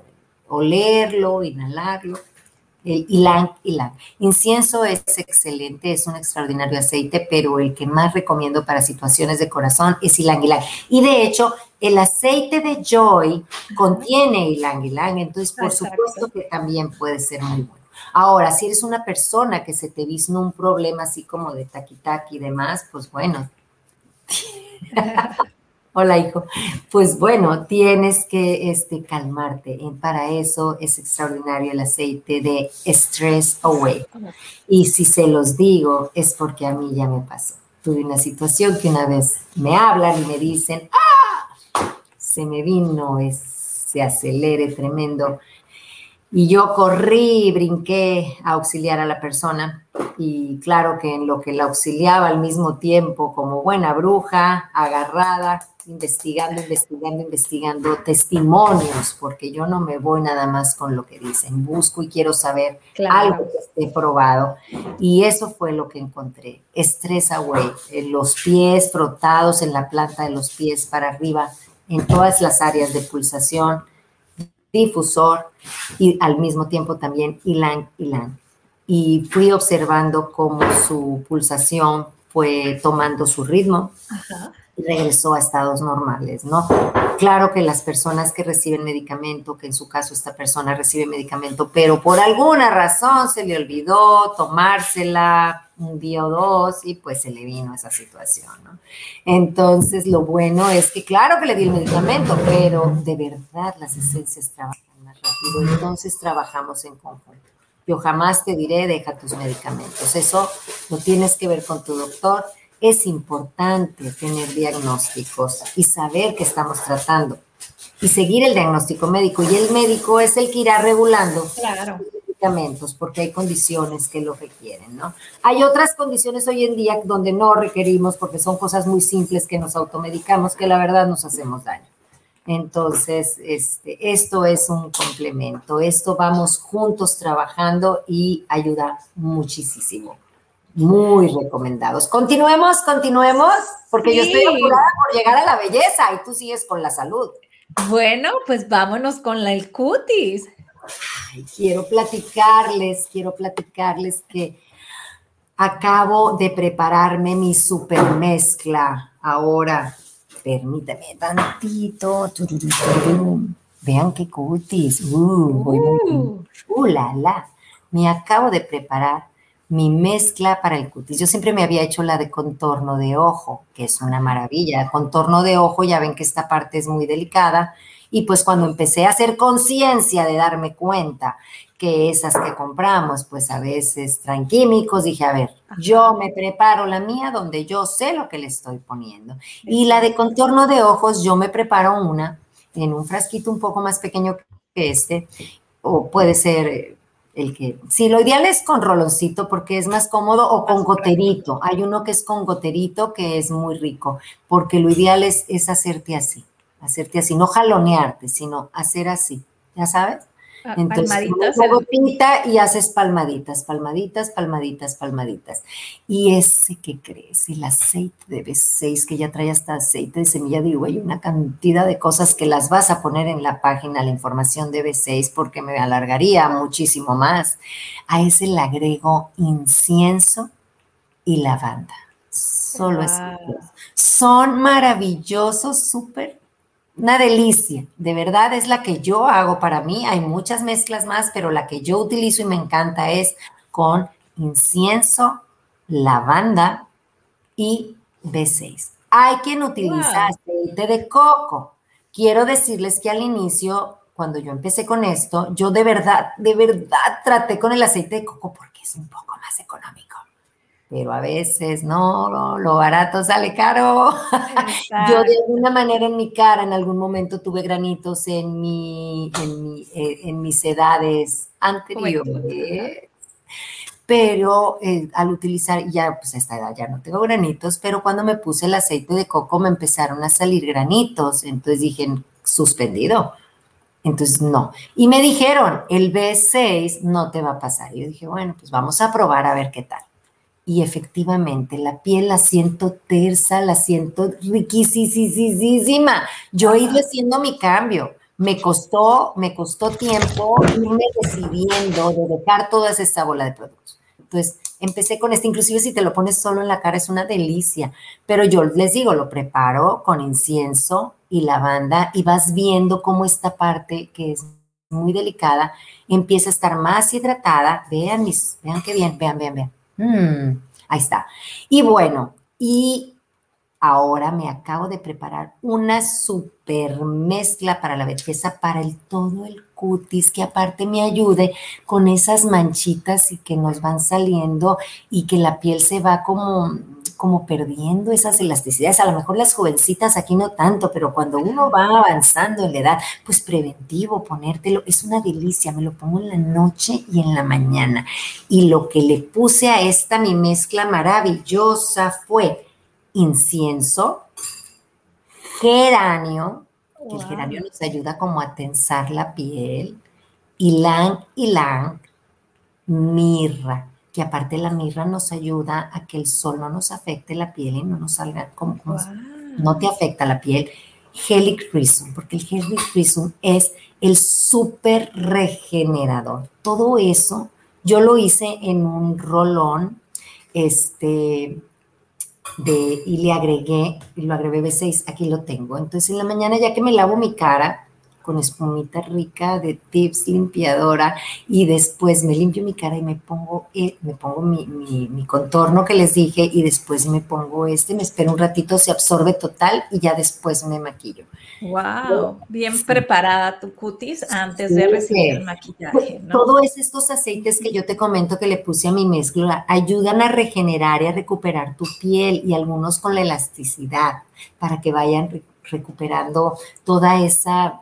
olerlo, inhalarlo. El ylang ylang. Incienso es excelente, es un extraordinario aceite, pero el que más recomiendo para situaciones de corazón es ylang ylang. Y de hecho, el aceite de Joy contiene ylang ylang, entonces por supuesto que también puede ser muy bueno. Ahora, si eres una persona que se te vino un problema así como de taqui-taqui y demás, pues bueno. Hola, hijo. Pues bueno, tienes que este, calmarte. Para eso es extraordinario el aceite de Stress Away. Y si se los digo, es porque a mí ya me pasó. Tuve una situación que una vez me hablan y me dicen, ¡ah! Se me vino ese acelere tremendo y yo corrí, brinqué a auxiliar a la persona. Y claro que en lo que la auxiliaba al mismo tiempo como buena bruja, agarrada, investigando, investigando, investigando testimonios, porque yo no me voy nada más con lo que dicen, busco y quiero saber algo que esté probado. Y eso fue lo que encontré, Stress Away, los pies frotados en la planta de los pies para arriba, en todas las áreas de pulsación, difusor y al mismo tiempo también ylang ylang. Y fui observando cómo su pulsación fue tomando su ritmo regresó a estados normales, ¿no? Claro que las personas que reciben medicamento, que en su caso esta persona recibe medicamento, pero por alguna razón se le olvidó tomársela, un día o dos y pues se le vino esa situación, ¿no? Entonces, lo bueno es que claro que le di el medicamento, pero de verdad las esencias trabajan más rápido, entonces trabajamos en conjunto. Yo jamás te diré, deja tus medicamentos, eso lo tienes que ver con tu doctor. Es importante tener diagnósticos y saber qué estamos tratando y seguir el diagnóstico médico. Y el médico es el que irá regulando claro porque hay condiciones que lo requieren, ¿no? Hay otras condiciones hoy en día donde no requerimos porque son cosas muy simples que nos automedicamos que la verdad nos hacemos daño. Entonces, este, esto es un complemento, esto vamos juntos trabajando y ayuda muchísimo. Muy recomendados. Continuemos, continuemos, porque yo estoy apurada por llegar a la belleza y tú sigues con la salud. Bueno, pues vámonos con la, el cutis quiero platicarles, quiero platicarles que acabo de prepararme mi super mezcla ahora. Permítame tantito. Vean qué cutis. Uh, uh, la, la. Me acabo de preparar mi mezcla para el cutis. Yo siempre me había hecho la de contorno de ojo, que es una maravilla. Contorno de ojo, ya ven que esta parte es muy delicada y pues cuando empecé a hacer conciencia de darme cuenta que esas que compramos, pues a veces traen químicos, dije, a ver, yo me preparo la mía donde yo sé lo que le estoy poniendo. Y la de contorno de ojos, yo me preparo una en un frasquito un poco más pequeño que este, o puede ser el que, sí, lo ideal es con roloncito porque es más cómodo o con goterito. Hay uno que es con goterito que es muy rico, porque lo ideal es, es hacerte así hacerte así, no jalonearte, sino hacer así, ¿ya sabes? Ah, Entonces, una y haces palmaditas, palmaditas, palmaditas, palmaditas. Y ese que crees, el aceite de B6, que ya trae hasta aceite de semilla de uva y una cantidad de cosas que las vas a poner en la página, la información de B6, porque me alargaría muchísimo más. A ese le agrego incienso y lavanda. Solo es. Son maravillosos, súper una delicia, de verdad es la que yo hago para mí. Hay muchas mezclas más, pero la que yo utilizo y me encanta es con incienso, lavanda y B6. Hay quien utiliza aceite de coco. Quiero decirles que al inicio, cuando yo empecé con esto, yo de verdad, de verdad traté con el aceite de coco porque es un poco más económico. Pero a veces no, lo barato sale caro. Yo de alguna manera en mi cara en algún momento tuve granitos en, mi, en, eh, mis edades anteriores. Pero eh, al utilizar, ya pues a esta edad ya no tengo granitos, pero cuando me puse el aceite de coco me empezaron a salir granitos. Entonces dije, suspendido. Entonces, no. Y me dijeron, el B6 no te va a pasar. Y yo dije, bueno, pues vamos a probar a ver qué tal y efectivamente la piel la siento tersa, la siento riquísima. Yo he ido haciendo mi cambio. Me costó, me costó tiempo irme decidiendo de dejar toda esa bola de productos. Entonces, empecé con este, inclusive si te lo pones solo en la cara es una delicia, pero yo les digo, lo preparo con incienso y lavanda y vas viendo cómo esta parte que es muy delicada empieza a estar más hidratada. Vean mis, vean qué bien, vean, vean, vean Mm, ahí está. Y bueno, y ahora me acabo de preparar una super mezcla para la belleza, para el todo el cutis, que aparte me ayude con esas manchitas y que nos van saliendo y que la piel se va como como perdiendo esas elasticidades. A lo mejor las jovencitas aquí no tanto, pero cuando uno va avanzando en la edad, pues preventivo, ponértelo, es una delicia. Me lo pongo en la noche y en la mañana. Y lo que le puse a esta mi mezcla maravillosa fue incienso, geranio, que el geranio nos ayuda como a tensar la piel, ylang ylang, mirra que aparte la mirra nos ayuda a que el sol no nos afecte la piel y no nos salga como, no te afecta la piel. Helic Prism, porque el Helic Prism es el súper regenerador. Todo eso yo lo hice en un rolón, este, de, y le agregué, y lo agregué B6, aquí lo tengo. Entonces en la mañana ya que me lavo mi cara, con espumita rica de tips limpiadora y después me limpio mi cara y me pongo, eh, me pongo mi, mi, contorno que les dije y después me pongo este, me espero un ratito, se absorbe total y ya después me maquillo. Wow, bien preparada tu cutis antes de recibir el maquillaje. ¿no? Todos estos aceites que yo te comento que le puse a mi mezcla ayudan a regenerar y a recuperar tu piel y algunos con la elasticidad para que vayan recuperando toda esa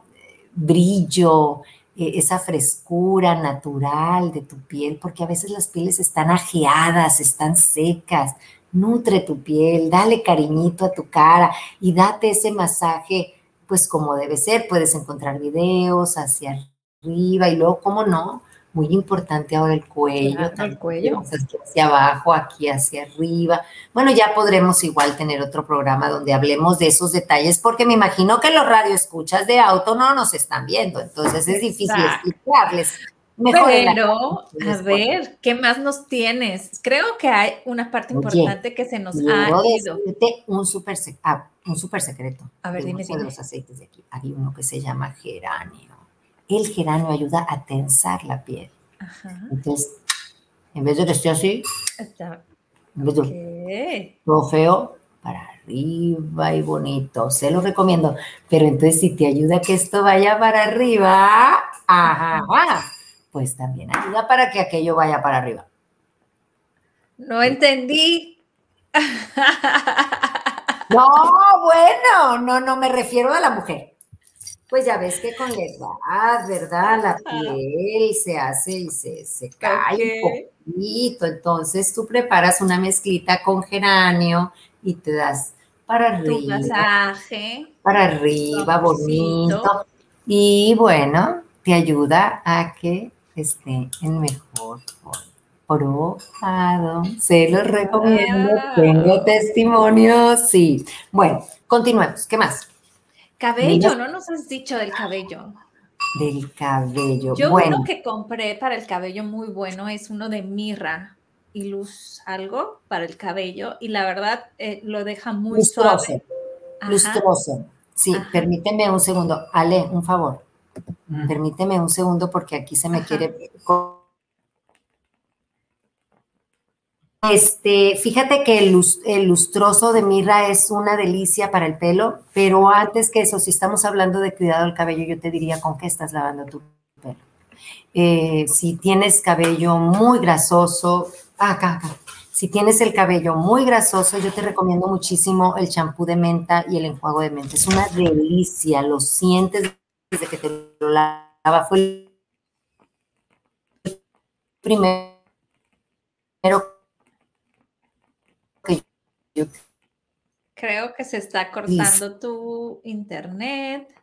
brillo, eh, esa frescura natural de tu piel, porque a veces las pieles están ajeadas, están secas. Nutre tu piel, dale cariñito a tu cara y date ese masaje, pues como debe ser. Puedes encontrar videos hacia arriba y luego, ¿cómo no? Muy importante ahora el cuello. el cuello. Hacia abajo, aquí hacia arriba. Bueno, ya podremos igual tener otro programa donde hablemos de esos detalles, porque me imagino que los radioescuchas de auto no nos están viendo, entonces es difícil explicarles. Mejor Pero, a ver, ¿qué más nos tienes? Creo que hay una parte importante que se nos ha ido. Un súper ah, un super secreto. A ver, dime, de los aceites de aquí. Hay uno que se llama geranio el geranio ayuda a tensar la piel. Entonces, en vez de que esté así, en vez de todo feo, para arriba y bonito. Se lo recomiendo. Pero entonces, si te ayuda a que esto vaya para arriba, ajá, pues también ayuda para que aquello vaya para arriba. No entendí. No, bueno, no, no me refiero a la mujer pues ya ves que con la edad, ¿verdad? La piel se hace y se, cae un poquito. Entonces tú preparas una mezclita con geranio y te das para arriba. masaje. Para arriba, bonito. Y bueno, te ayuda a que esté en mejor forma. Probado, se los recomiendo, tengo testimonios, sí. Bueno, continuemos, ¿qué más? Cabello, no nos has dicho del cabello. Del cabello. Yo uno que compré para el cabello muy bueno es uno de mirra y luz algo para el cabello y la verdad eh, lo deja muy suave. Lustroso. Sí, permíteme un segundo. Ale, un favor. Permíteme un segundo porque aquí se me quiere Este, fíjate que el, lustroso de mirra es una delicia para el pelo, pero antes que eso, si estamos hablando de cuidado del cabello, yo te diría con qué estás lavando tu pelo. Eh, si tienes cabello muy grasoso, acá, acá, Si tienes el cabello muy grasoso, yo te recomiendo muchísimo el champú de menta y el enjuago de menta. Es una delicia, lo sientes desde que te lo lava. Fue el primero. Creo que se está cortando tu internet.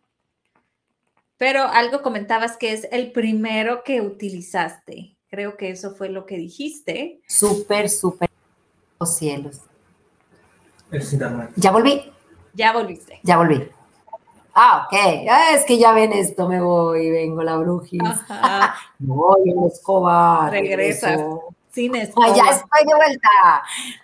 Pero algo comentabas que es el primero que utilizaste. Creo que eso fue lo que dijiste. Súper, súper. Los cielos. Ya volví. Ya volviste. Ya volví. Ah, ok. Ah, es que ya ven esto, me voy, vengo la brujita. voy en escoba. Regresas. Escoba. Ah, ya estoy de vuelta.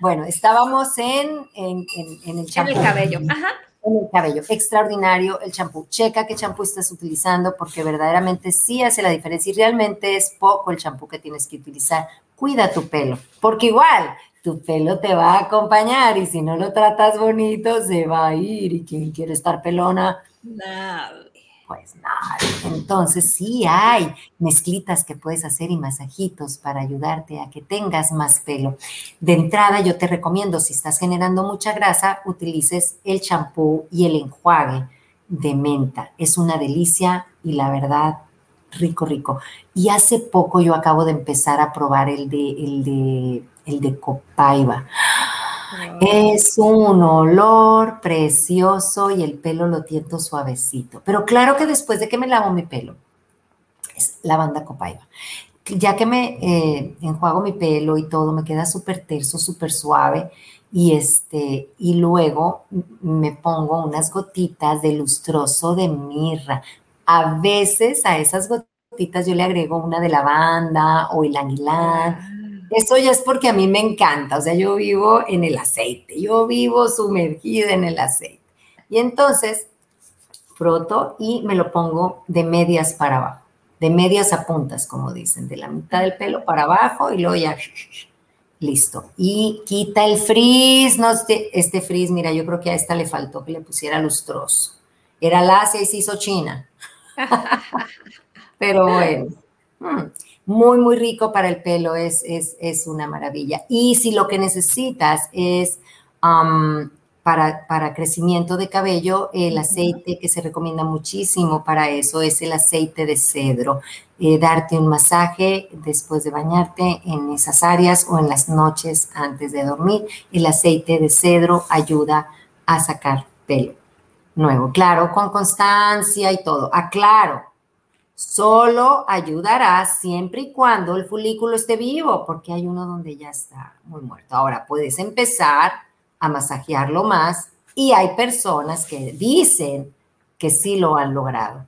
Bueno, estábamos en, en, en, el champú. En el cabello. Ajá en el cabello. Extraordinario el champú. Checa qué champú estás utilizando porque verdaderamente sí hace la diferencia y realmente es poco el champú que tienes que utilizar. Cuida tu pelo, porque igual tu pelo te va a acompañar y si no lo tratas bonito se va a ir y quien quiere estar pelona. Nada. Pues nada. Entonces sí hay mezclitas que puedes hacer y masajitos para ayudarte a que tengas más pelo. De entrada yo te recomiendo, si estás generando mucha grasa, utilices el champú y el enjuague de menta. Es una delicia y la verdad, rico, rico. Y hace poco yo acabo de empezar a probar el de, el de, el de copaiba. Es un olor precioso y el pelo lo tiento suavecito. Pero claro que después de que me lavo mi pelo, es lavanda copaiba. Ya que me eh, enjuago mi pelo y todo, me queda súper terso, súper suave. Y, este, y luego me pongo unas gotitas de lustroso de mirra. A veces a esas gotitas yo le agrego una de lavanda o el anguilán eso ya es porque a mí me encanta, o sea, yo vivo en el aceite, yo vivo sumergida en el aceite. Y entonces froto y me lo pongo de medias para abajo, de medias a puntas, como dicen, de la mitad del pelo para abajo y luego ya, listo. Y quita el frizz, no este, este frizz, mira, yo creo que a esta le faltó que le pusiera lustroso. Era lacia y se hizo china. Pero bueno. Hmm muy, muy rico para el pelo, es, es, una maravilla. Y si lo que necesitas es para, para, crecimiento de cabello, el aceite que se recomienda muchísimo para eso es el aceite de cedro. Eh, darte un masaje después de bañarte en esas áreas o en las noches antes de dormir. El aceite de cedro ayuda a sacar pelo nuevo. Claro, con constancia y todo. Aclaro, Solo ayudará siempre y cuando el folículo esté vivo, porque hay uno donde ya está muy muerto. Ahora puedes empezar a masajearlo más y hay personas que dicen que sí lo han logrado,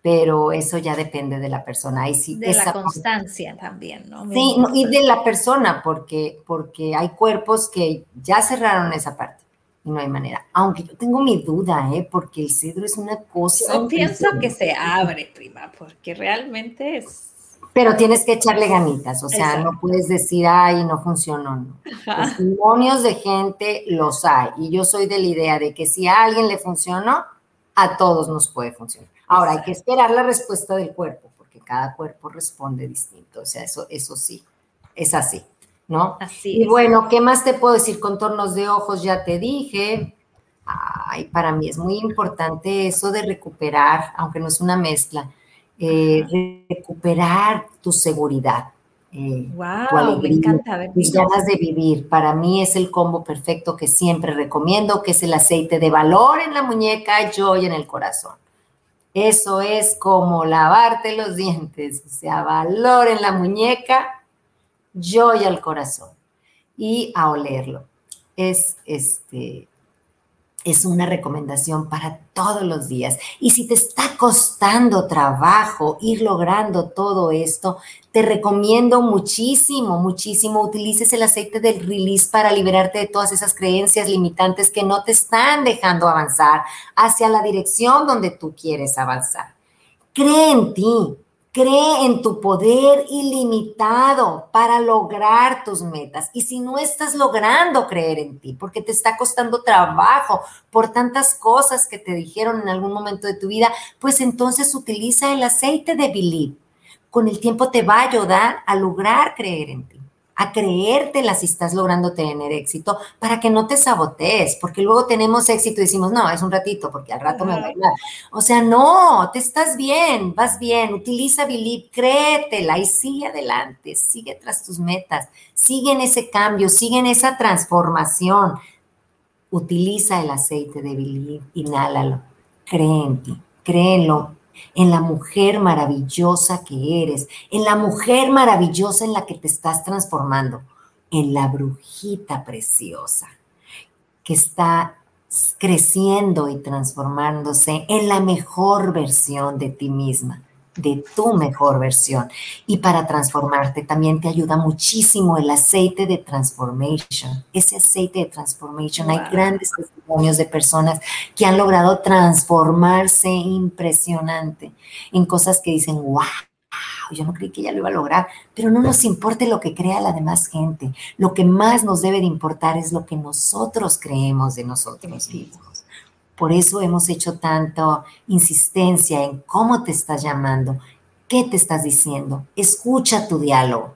pero eso ya depende de la persona. Y de la constancia también, ¿no? sí, y de la persona, porque, porque hay cuerpos que ya cerraron esa parte no hay manera. Aunque yo tengo mi duda, ¿eh? porque el cedro es una cosa. Yo pienso que se abre, prima, porque realmente es. Pero tienes que echarle ganitas, o sea, no puedes decir, ay, no funcionó. No. Testimonios de gente los hay. Y yo soy de la idea de que si a alguien le funcionó, a todos nos puede funcionar. Ahora, hay que esperar la respuesta del cuerpo, porque cada cuerpo responde distinto. O sea, eso, eso sí, es así. ¿No? Así y bueno, ¿qué más te puedo decir? Contornos de ojos, ya te dije. Ay, para mí es muy importante eso de recuperar, aunque no es una mezcla, eh, recuperar tu seguridad. wow, eh, me encanta ver tus ganas de vivir. Para mí es el combo perfecto que siempre recomiendo, que es el aceite de valor en la muñeca, joy en el corazón. Eso es como lavarte los dientes, o sea, valor en la muñeca, joy al corazón y a olerlo. Es, este, es una recomendación para todos los días. Y si te está costando trabajo ir logrando todo esto, te recomiendo muchísimo, muchísimo, utilices el aceite del release para liberarte de todas esas creencias limitantes que no te están dejando avanzar hacia la dirección donde tú quieres avanzar. Cree en ti, Cree en tu poder ilimitado para lograr tus metas. Y si no estás logrando creer en ti, porque te está costando trabajo por tantas cosas que te dijeron en algún momento de tu vida, pues entonces utiliza el aceite de Believe. Con el tiempo te va a ayudar a lograr creer en ti. A creértela si estás logrando tener éxito para que no te sabotees, porque luego tenemos éxito y decimos, no, es un ratito, porque al rato me va a ir O sea, no, te estás bien, vas bien, utiliza Believe, créetela y sigue adelante, sigue tras tus metas, sigue en ese cambio, sigue en esa transformación. Utiliza el aceite de Believe, inhálalo, cree en ti, créelo, en la mujer maravillosa que eres, en la mujer maravillosa en la que te estás transformando, en la brujita preciosa que está creciendo y transformándose en la mejor versión de ti misma de tu mejor versión. Y para transformarte también te ayuda muchísimo el aceite de transformation. Ese aceite de transformation, hay grandes testimonios de personas que han logrado transformarse impresionante en cosas que dicen, wow. Yo no creí que ella lo iba a lograr, pero no nos importe lo que crea la demás gente. Lo que más nos debe de importar es lo que nosotros creemos de nosotros mismos. Por eso hemos hecho tanta insistencia en cómo te estás llamando, qué te estás diciendo. Escucha tu diálogo.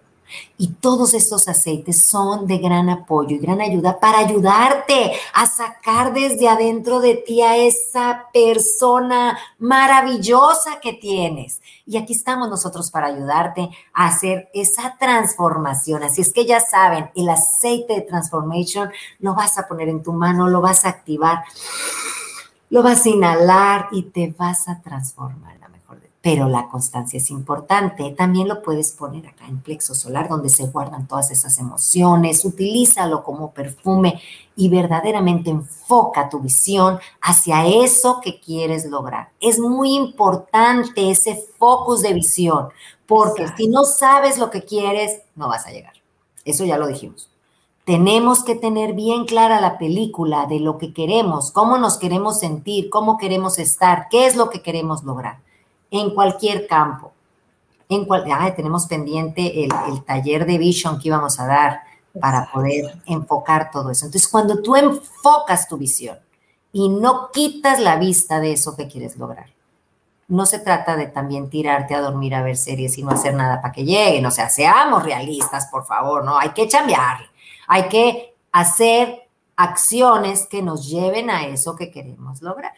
Y todos estos aceites son de gran apoyo y gran ayuda para ayudarte a sacar desde adentro de ti a esa persona maravillosa que tienes. Y aquí estamos nosotros para ayudarte a hacer esa transformación. Así es que ya saben, el aceite de transformation lo vas a poner en tu mano, lo vas a activar lo vas a inhalar y te vas a transformar. La mejor Pero la constancia es importante. También lo puedes poner acá en plexo solar, donde se guardan todas esas emociones. Utilízalo como perfume y verdaderamente enfoca tu visión hacia eso que quieres lograr. Es muy importante ese focus de visión, porque si no sabes lo que quieres, no vas a llegar. Eso ya lo dijimos. Tenemos que tener bien clara la película de lo que queremos, cómo nos queremos sentir, cómo queremos estar, qué es lo que queremos lograr en cualquier campo. En cual, tenemos pendiente el, el taller de vision que íbamos a dar para poder enfocar todo eso. Entonces, cuando tú enfocas tu visión y no quitas la vista de eso que quieres lograr, no se trata de también tirarte a dormir a ver series y no hacer nada para que lleguen. O sea, seamos realistas, por favor, ¿no? Hay que cambiarle. Hay que hacer acciones que nos lleven a eso que queremos lograr.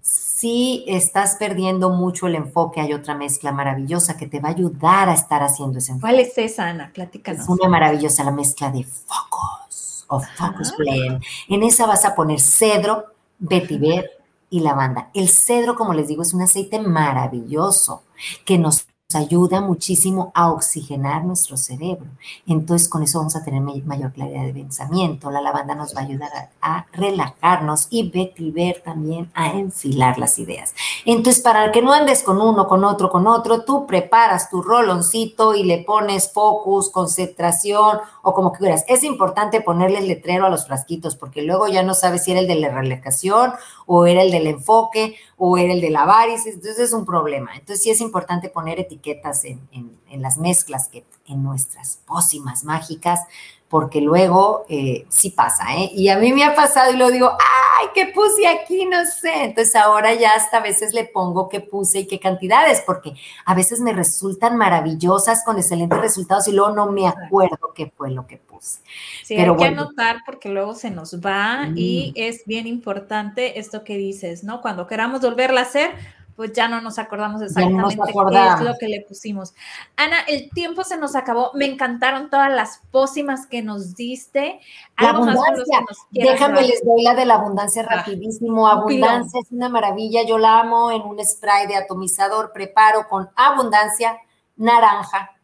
Si estás perdiendo mucho el enfoque, hay otra mezcla maravillosa que te va a ayudar a estar haciendo ese enfoque. ¿Cuál es esa, Ana? Platícanos. Es una maravillosa la mezcla de focus o focus blend. En esa vas a poner cedro, vetiver y lavanda. El cedro, como les digo, es un aceite maravilloso que nos ayuda muchísimo a oxigenar nuestro cerebro. Entonces, con eso vamos a tener mayor claridad de pensamiento. La lavanda nos va a ayudar a, relajarnos y vetiver también a enfilar las ideas. Entonces, para que no andes con uno, con otro, con otro, tú preparas tu roloncito y le pones focus, concentración o como quieras. Es importante ponerle el letrero a los frasquitos porque luego ya no sabes si era el de la relajación o era el del enfoque o era el de la varices. Entonces, es un problema. Entonces, sí es importante poner etiquetas etiquetas en, las mezclas, que en nuestras pócimas mágicas, porque luego eh, sí pasa, ¿eh? Y a mí me ha pasado y lo digo, ay, ¿qué puse aquí? No sé. Entonces ahora ya hasta a veces le pongo qué puse y qué cantidades, porque a veces me resultan maravillosas con excelentes resultados y luego no me acuerdo qué fue lo que puse. Sí, Pero hay que anotar porque luego se nos va y mm. es bien importante esto que dices, ¿no? Cuando queramos volverla a hacer, pues ya no nos acordamos exactamente qué es lo que le pusimos. Ana, el tiempo se nos acabó. Me encantaron todas las pócimas que nos diste. La abundancia. Déjame, les doy la de la abundancia ah, rapidísimo. Abundancia es una maravilla. Yo la amo en un spray de atomizador. Preparo con abundancia, naranja,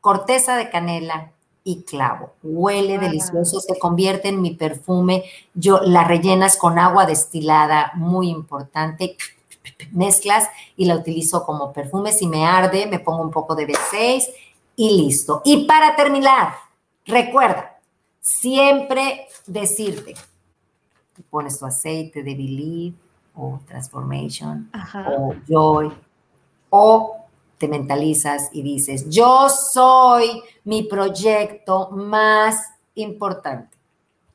corteza de canela, y clavo. Huele delicioso, se convierte en mi perfume. Yo la rellenas con agua destilada, muy importante mezclas y la utilizo como perfume. Si me arde, me pongo un poco de B6 y listo. Y para terminar, recuerda, siempre decirte, pones tu aceite de Believe o Transformation o Joy o te mentalizas y dices, yo soy mi proyecto más importante.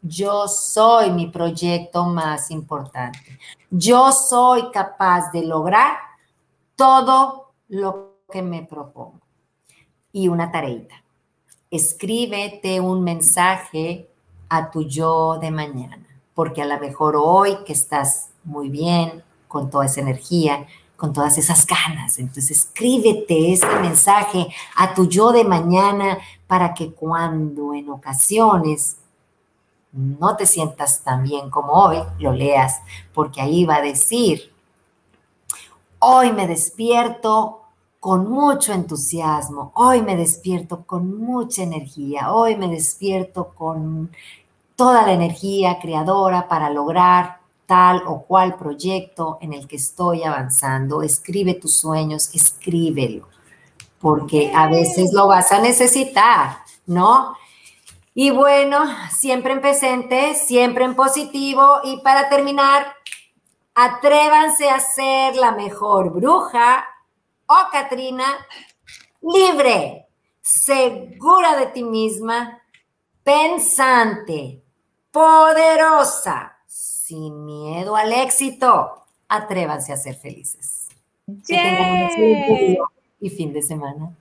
Yo soy mi proyecto más importante. Yo soy capaz de lograr todo lo que me propongo. Y una tareita. escríbete un mensaje a tu yo de mañana, porque a lo mejor hoy que estás muy bien, con toda esa energía, con todas esas ganas, entonces escríbete ese mensaje a tu yo de mañana para que cuando en ocasiones no te sientas tan bien como hoy, lo leas, porque ahí va a decir, hoy me despierto con mucho entusiasmo, hoy me despierto con mucha energía, hoy me despierto con toda la energía creadora para lograr tal o cual proyecto en el que estoy avanzando. Escribe tus sueños, escríbelo, porque a veces lo vas a necesitar, ¿no? Y bueno, siempre en presente, siempre en positivo. Y para terminar, atrévanse a ser la mejor bruja o Catrina, libre, segura de ti misma, pensante, poderosa, sin miedo al éxito. Atrévanse a ser felices. Que tengan un y fin de semana.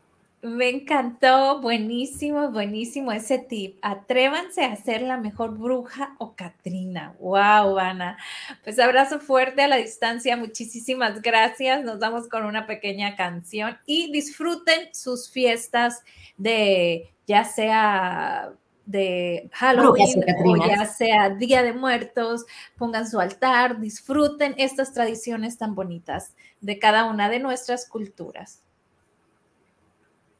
Me encantó, buenísimo, buenísimo ese tip. Atrévanse a ser la mejor bruja o Catrina. Wow, Ana. Pues abrazo fuerte a la distancia. Muchísimas gracias. Nos vamos con una pequeña canción y disfruten sus fiestas de ya sea de Halloween o ya sea Día de Muertos, pongan su altar, disfruten estas tradiciones tan bonitas de cada una de nuestras culturas.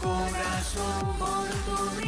Corazón por tu vida.